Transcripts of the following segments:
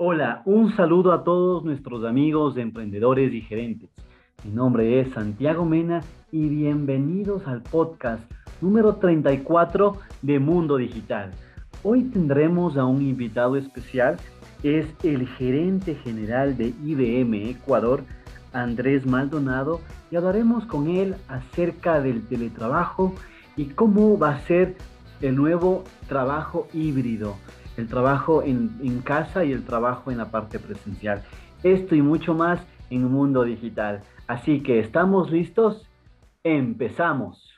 Hola, un saludo a todos nuestros amigos emprendedores y gerentes. Mi nombre es Santiago Mena y bienvenidos al podcast número 34 de Mundo Digital. Hoy tendremos a un invitado especial, es el gerente general de IBM Ecuador, Andrés Maldonado, y hablaremos con él acerca del teletrabajo y cómo va a ser el nuevo trabajo híbrido el trabajo en, casa y el trabajo en la parte presencial. Esto y mucho más en un mundo digital. Así que estamos listos. Empezamos.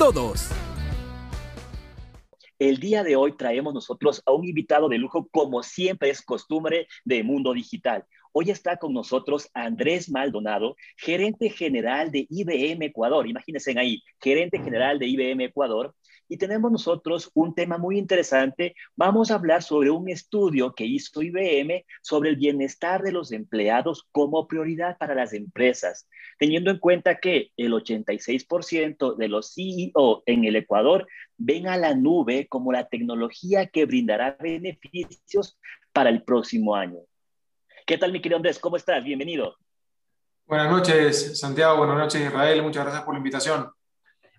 todos. El día de hoy traemos nosotros a un invitado de lujo, como siempre es costumbre de Mundo Digital. Hoy está con nosotros Andrés Maldonado, gerente general de IBM Ecuador. Imagínense ahí, gerente general de IBM Ecuador. Y tenemos nosotros un tema muy interesante. Vamos a hablar sobre un estudio que hizo IBM sobre el bienestar de los empleados como prioridad para las empresas, teniendo en cuenta que el 86% de los CEO en el Ecuador ven a la nube como la tecnología que brindará beneficios para el próximo año. ¿Qué tal, mi querido Andrés? ¿Cómo estás? Bienvenido. Buenas noches, Santiago. Buenas noches, Israel. Muchas gracias por la invitación.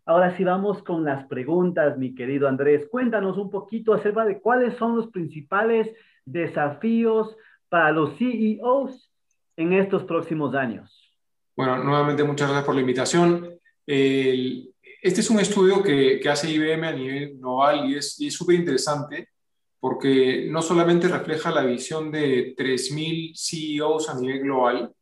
Ahora sí vamos con las preguntas, mi querido Andrés. Cuéntanos un poquito acerca de cuáles son los principales desafíos para los CEOs en estos próximos años. Bueno, nuevamente muchas gracias por la invitación. este es un estudio que, hace IBM a nivel global y es súper interesante porque no solamente refleja la visión de 3.000 CEOs a nivel global,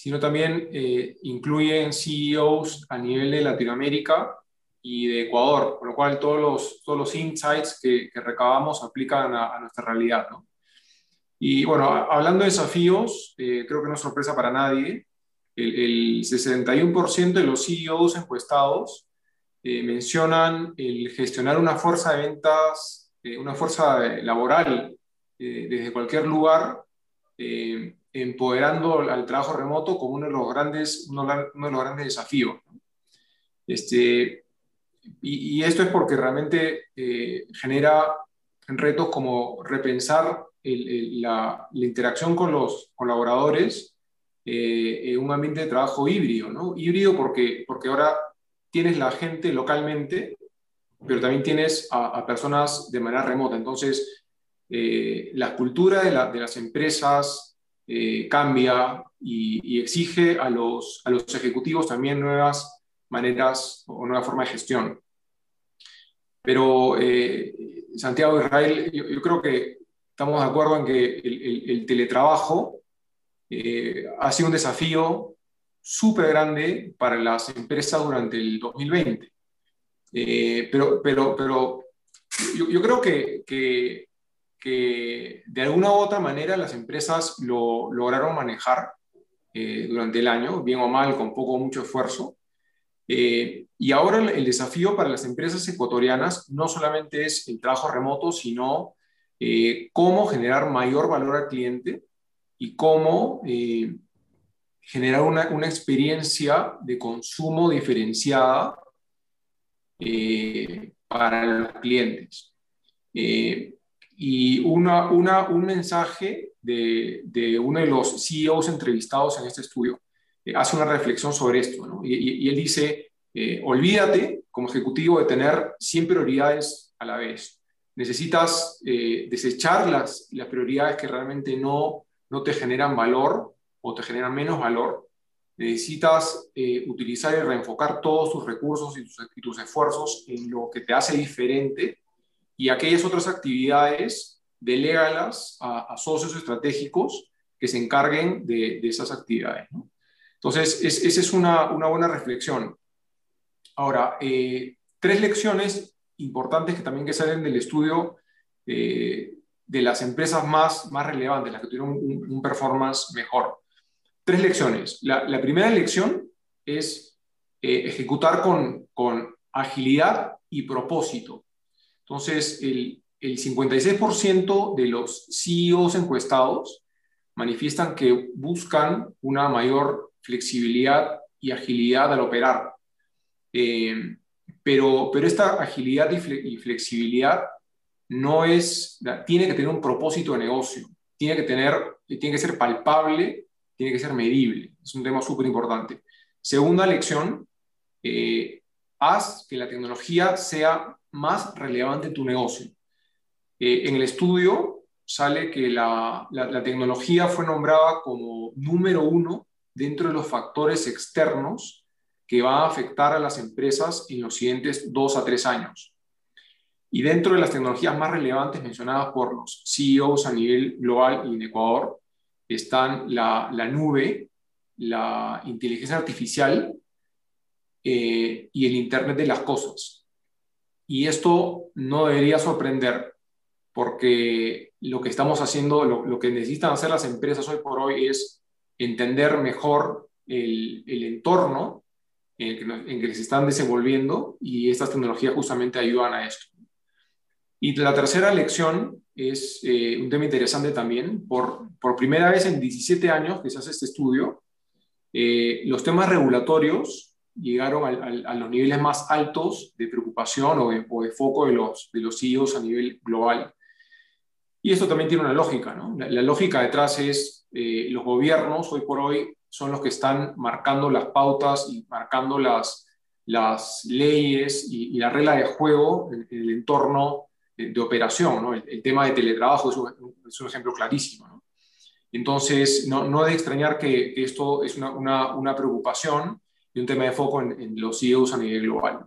sino también eh, incluyen CEOs a nivel de Latinoamérica y de Ecuador, con lo cual todos los, todos los insights que, recabamos aplican a, nuestra realidad. Y bueno, hablando de desafíos, eh, creo que no es sorpresa para nadie, el, 61% de los CEOs encuestados eh, mencionan el gestionar una fuerza de ventas, una fuerza laboral desde cualquier lugar empoderando al trabajo remoto como uno de los grandes, uno, de los grandes desafíos. Este, y, esto es porque realmente eh, genera retos como repensar la, interacción con los colaboradores eh, en un ambiente de trabajo híbrido. ¿no? Híbrido porque, porque ahora tienes la gente localmente, pero también tienes a, personas de manera remota. Entonces, eh, la cultura de, de las empresas, eh, cambia y, exige a los, a los ejecutivos también nuevas maneras o nueva forma de gestión. Pero eh, Santiago Israel, yo, creo que estamos de acuerdo en que el, teletrabajo eh, ha sido un desafío súper grande para las empresas durante el 2020. pero, pero, pero yo, creo que, que que de alguna u otra manera las empresas lo lograron manejar eh, durante el año, bien o mal, con poco o mucho esfuerzo. Eh, y ahora el desafío para las empresas ecuatorianas no solamente es el trabajo remoto, sino eh, cómo generar mayor valor al cliente y cómo generar una, una, experiencia de consumo diferenciada para los clientes y una, una, un mensaje de, de, uno de los CEOs entrevistados en este estudio eh, hace una reflexión sobre esto. Y, él dice, eh, olvídate como ejecutivo de tener 100 prioridades a la vez. Necesitas eh, desechar las, las prioridades que realmente no, no te generan valor o te generan menos valor. Necesitas utilizar y reenfocar todos tus recursos y tus, y tus esfuerzos en lo que te hace diferente y aquellas otras actividades, delégalas a, socios estratégicos que se encarguen de, esas actividades. Entonces, esa es una, una, buena reflexión. Ahora, eh, tres lecciones importantes que también que salen del estudio eh, de las empresas más, más relevantes, las que tuvieron un, performance mejor. Tres lecciones. La, primera lección es eh, ejecutar con, con agilidad y propósito. Entonces, el, el 56% de los CEOs encuestados manifiestan que buscan una mayor flexibilidad y agilidad al operar. Eh, pero, pero esta agilidad y, flexibilidad no es, tiene que tener un propósito de negocio, tiene que, tener, tiene que ser palpable, tiene que ser medible. Es un tema súper importante. Segunda lección, eh, haz que la tecnología sea más relevante tu negocio. Eh, en el estudio sale que la, tecnología fue nombrada como número uno dentro de los factores externos que va a afectar a las empresas en los siguientes dos a tres años. Y dentro de las tecnologías más relevantes mencionadas por los CEOs a nivel global y en Ecuador están la, la nube, la inteligencia artificial eh, y el Internet de las Cosas. Y esto no debería sorprender porque lo que estamos haciendo, lo, que necesitan hacer las empresas hoy por hoy es entender mejor el, entorno en el, que, se están desenvolviendo y estas tecnologías justamente ayudan a esto. Y la tercera lección es eh, un tema interesante también. Por, por, primera vez en 17 años que se hace este estudio, eh, los temas regulatorios llegaron a los niveles más altos de preocupación o de, foco de los, de los CEOs a nivel global. Y esto también tiene una lógica. La, lógica detrás es eh, los gobiernos hoy por hoy son los que están marcando las pautas y marcando las, las leyes y, la regla de juego en, el entorno de, operación. El, tema de teletrabajo es un, ejemplo clarísimo. Entonces, no, no de extrañar que, esto es una, una, preocupación y un tema de foco en, los CEOs a nivel global.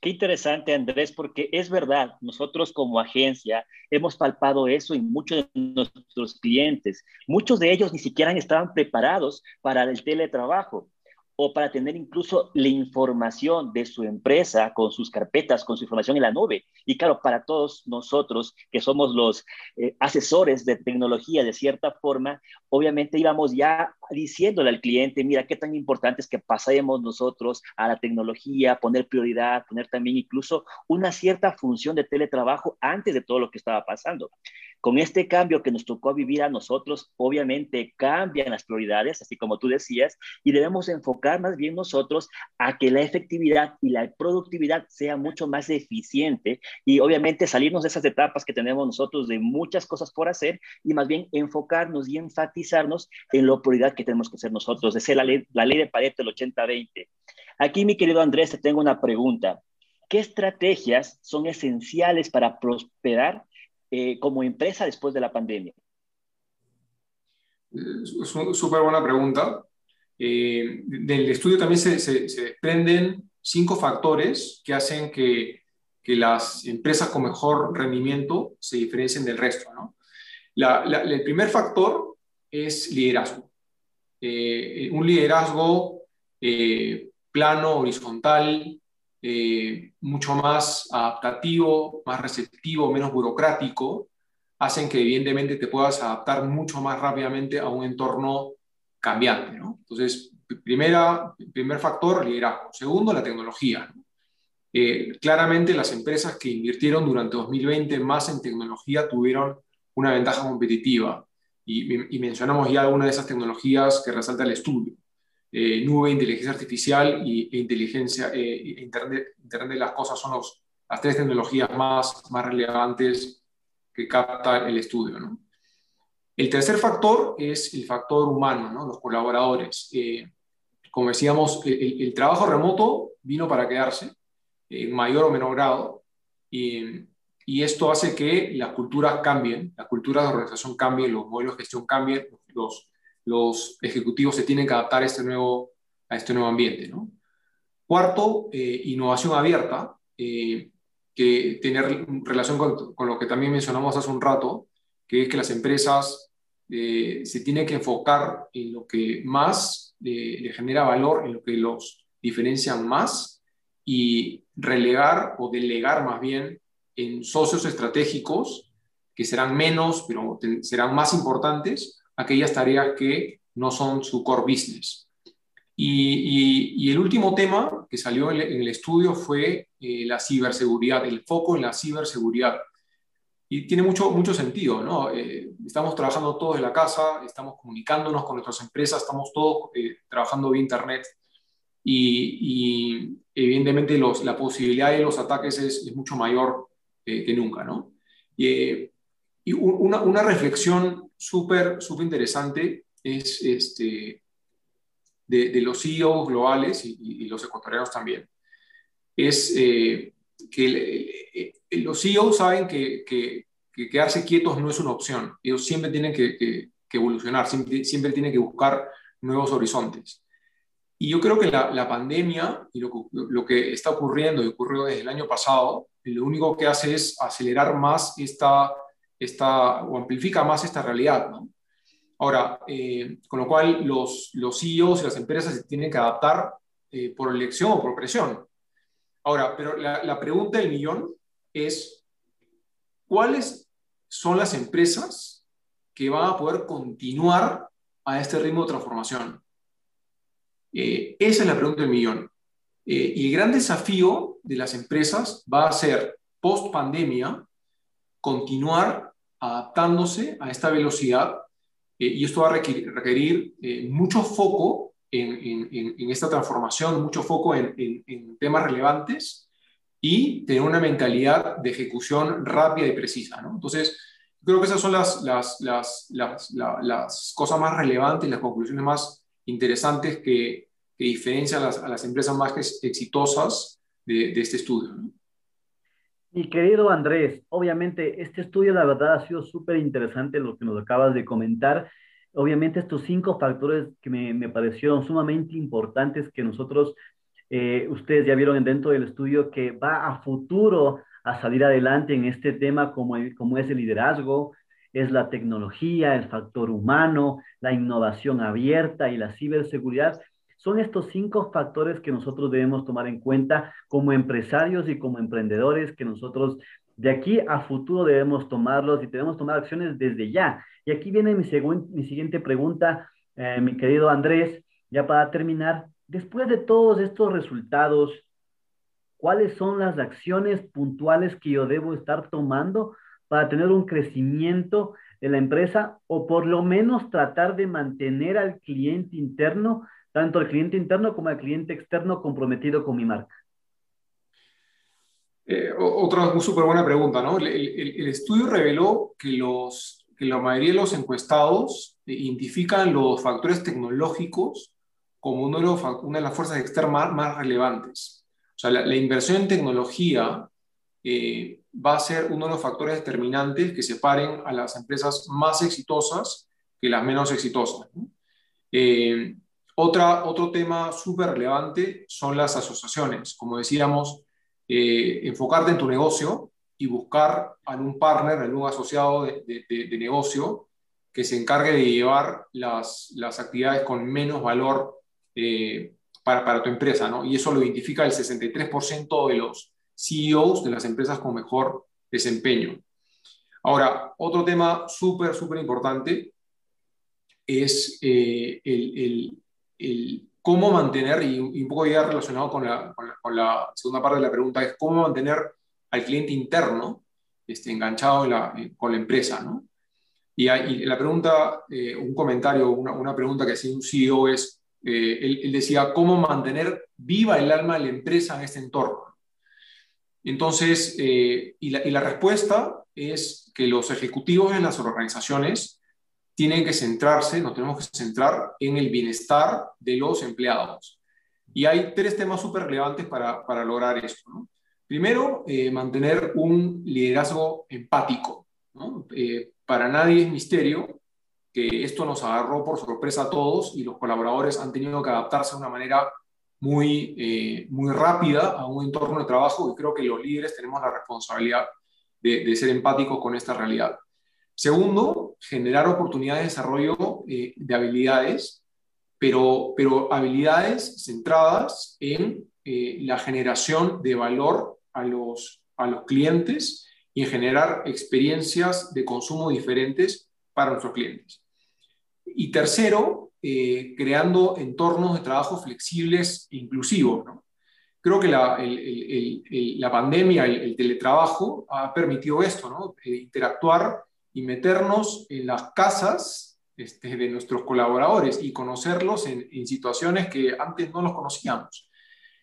Qué interesante, Andrés, porque es verdad, nosotros como agencia hemos palpado eso en muchos de nuestros clientes. Muchos de ellos ni siquiera estaban preparados para el teletrabajo o para tener incluso la información de su empresa con sus carpetas, con su información en la nube. Y claro, para todos nosotros que somos los eh, asesores de tecnología de cierta forma, obviamente íbamos ya diciéndole al cliente, mira, qué tan importante es que pasemos nosotros a la tecnología, poner prioridad, poner también incluso una cierta función de teletrabajo antes de todo lo que estaba pasando. Con este cambio que nos tocó vivir a nosotros, obviamente cambian las prioridades, así como tú decías, y debemos más bien nosotros a que la efectividad y la productividad sea mucho más eficiente y obviamente salirnos de esas etapas que tenemos nosotros de muchas cosas por hacer y más bien enfocarnos y enfatizarnos en la prioridad que tenemos que hacer nosotros, de ser la ley, la ley de Pareto, el 80-20. Aquí, mi querido Andrés, te tengo una pregunta. ¿Qué estrategias son esenciales para prosperar eh, como empresa después de la pandemia? Es una súper buena pregunta. Eh, del estudio también se, se, desprenden cinco factores que hacen que, que, las empresas con mejor rendimiento se diferencien del resto. ¿no? el primer factor es liderazgo. Eh, un liderazgo plano, horizontal, eh, mucho más adaptativo, más receptivo, menos burocrático, hacen que evidentemente te puedas adaptar mucho más rápidamente a un entorno cambiante. Entonces, primera, primer factor, liderazgo. Segundo, la tecnología. Eh, claramente las empresas que invirtieron durante 2020 más en tecnología tuvieron una ventaja competitiva y, y mencionamos ya algunas de esas tecnologías que resalta el estudio. Eh, nube, inteligencia artificial y, e inteligencia, eh, Internet, Internet de las cosas son los, las tres tecnologías más, más relevantes que capta el estudio. ¿no? El tercer factor es el factor humano, ¿no? los colaboradores. Eh, como decíamos, el, trabajo remoto vino para quedarse en mayor o menor grado y, esto hace que las culturas cambien, las culturas de organización cambien, los modelos de gestión cambien, los, ejecutivos se tienen que adaptar a este nuevo, a este nuevo ambiente. Cuarto, eh, innovación abierta, eh, que tener relación con, lo que también mencionamos hace un rato, que es que las empresas eh, se tienen que enfocar en lo que más le genera valor, en lo que los diferencian más y relegar o delegar más bien en socios estratégicos que serán menos, pero serán más importantes, aquellas tareas que no son su core business. Y, el último tema que salió en el, estudio fue eh, la ciberseguridad, el foco en la ciberseguridad. Y tiene mucho, mucho sentido, ¿no? Eh, estamos trabajando todos en la casa, estamos comunicándonos con nuestras empresas, estamos todos eh, trabajando vía Internet y, evidentemente los, la posibilidad de los ataques es, mucho mayor que nunca, ¿no? Y, una, una, reflexión súper, súper interesante es este, de, los CEOs globales y, los ecuatorianos también, es eh, que los CEOs saben que, quedarse quietos no es una opción. Ellos siempre tienen que, evolucionar, siempre, siempre, tienen que buscar nuevos horizontes. Y yo creo que la, pandemia y lo, lo, que está ocurriendo y ocurrió desde el año pasado, lo único que hace es acelerar más esta, esta o amplifica más esta realidad. ¿no? Ahora, eh, con lo cual los, los CEOs y las empresas se tienen que adaptar eh, por elección o por presión. Ahora, pero la, la pregunta del millón es, ¿cuáles son las empresas que van a poder continuar a este ritmo de transformación? Eh, esa es la pregunta del millón. y el gran desafío de las empresas va a ser, post pandemia, continuar adaptándose a esta velocidad eh, y esto va a requerir, eh, mucho foco en, esta transformación, mucho foco en, temas relevantes y tener una mentalidad de ejecución rápida y precisa. ¿no? Entonces, creo que esas son las, las, las, las, cosas más relevantes, las conclusiones más interesantes que, que diferencian a las, empresas más exitosas de, de este estudio. ¿no? Mi querido Andrés, obviamente este estudio la verdad ha sido súper interesante lo que nos acabas de comentar. Obviamente estos cinco factores que me, me parecieron sumamente importantes que nosotros, eh, ustedes ya vieron dentro del estudio que va a futuro a salir adelante en este tema como, como es el liderazgo, es la tecnología, el factor humano, la innovación abierta y la ciberseguridad. Son estos cinco factores que nosotros debemos tomar en cuenta como empresarios y como emprendedores, que nosotros de aquí a futuro debemos tomarlos y debemos tomar acciones desde ya. Y aquí viene mi, mi siguiente pregunta, eh, mi querido Andrés, ya para terminar. Después de todos estos resultados, ¿cuáles son las acciones puntuales que yo debo estar tomando para tener un crecimiento de la empresa o por lo menos tratar de mantener al cliente interno tanto el cliente interno como el cliente externo comprometido con mi marca? Eh, otra súper buena pregunta, ¿no? El, estudio reveló que, los, que la mayoría de los encuestados identifican los factores tecnológicos como uno de los, una de las fuerzas externas más, relevantes. O sea, la, inversión en tecnología eh, va a ser uno de los factores determinantes que separen a las empresas más exitosas que las menos exitosas. ¿no? Eh, otra, otro tema súper relevante son las asociaciones. Como decíamos, eh, enfocarte en tu negocio y buscar algún partner, algún asociado de, negocio que se encargue de llevar las, actividades con menos valor eh, para, para, tu empresa. ¿no? Y eso lo identifica el 63% de los CEOs de las empresas con mejor desempeño. Ahora, otro tema súper, súper importante es eh, el, cómo mantener, y, un poco ya relacionado con la, con, la, segunda parte de la pregunta, es cómo mantener al cliente interno este, enganchado con la empresa, ¿no? Y, la pregunta, eh, un comentario, una, una, pregunta que hacía un CEO es, eh, él, decía, ¿cómo mantener viva el alma de la empresa en este entorno? Entonces, eh, y, la, y la respuesta es que los ejecutivos en las organizaciones tienen que centrarse, nos tenemos que centrar en el bienestar de los empleados. Y hay tres temas súper relevantes para, para, lograr esto. Primero, eh, mantener un liderazgo empático. Eh, para nadie es misterio que esto nos agarró por sorpresa a todos y los colaboradores han tenido que adaptarse de una manera muy, eh, muy rápida a un entorno de trabajo y creo que los líderes tenemos la responsabilidad de, de ser empáticos con esta realidad. Segundo, generar oportunidades de desarrollo eh, de habilidades, pero, pero habilidades centradas en eh, la generación de valor a los, a los clientes y en generar experiencias de consumo diferentes para nuestros clientes. Y tercero, eh, creando entornos de trabajo flexibles e inclusivos. Creo que la, la pandemia, el, teletrabajo, ha permitido esto, ¿no? Eh, interactuar y meternos en las casas este, de nuestros colaboradores y conocerlos en, situaciones que antes no los conocíamos.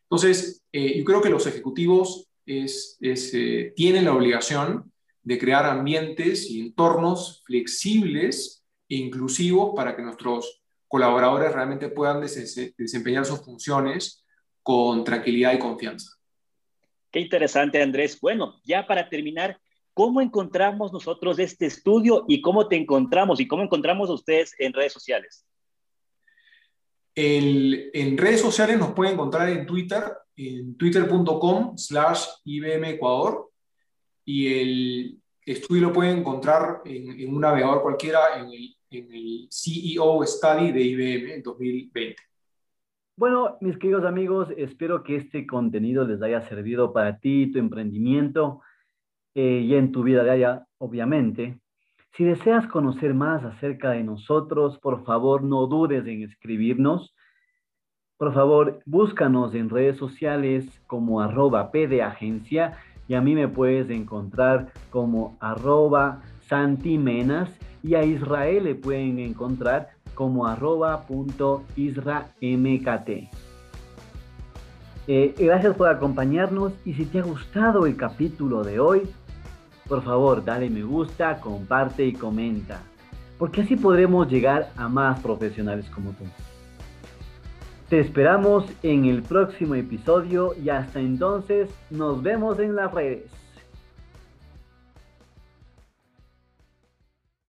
Entonces, eh, yo creo que los ejecutivos eh, tienen la obligación de crear ambientes y entornos flexibles e inclusivos para que nuestros colaboradores realmente puedan desempeñar sus funciones con tranquilidad y confianza. Qué interesante, Andrés. Bueno, ya para terminar, ¿cómo encontramos nosotros este estudio y cómo te encontramos y cómo encontramos a ustedes en redes sociales? en redes sociales nos pueden encontrar en Twitter, en twitter.com slash IBM Ecuador, y el estudio lo pueden encontrar en, un navegador cualquiera en el, en el CEO Study de IBM en 2020. Bueno, mis queridos amigos, espero que este contenido les haya servido para ti, tu emprendimiento eh, y en tu vida diaria, obviamente. Si deseas conocer más acerca de nosotros, por favor no dudes en escribirnos. Por favor, búscanos en redes sociales como arroba pdagencia y a mí me puedes encontrar como arroba santimenas y a Israel le pueden encontrar como arroba punto isramkt. Eh, gracias por acompañarnos y si te ha gustado el capítulo de hoy, por favor, dale me gusta, comparte y comenta, porque así podremos llegar a más profesionales como tú. Te esperamos en el próximo episodio y hasta entonces nos vemos en las redes.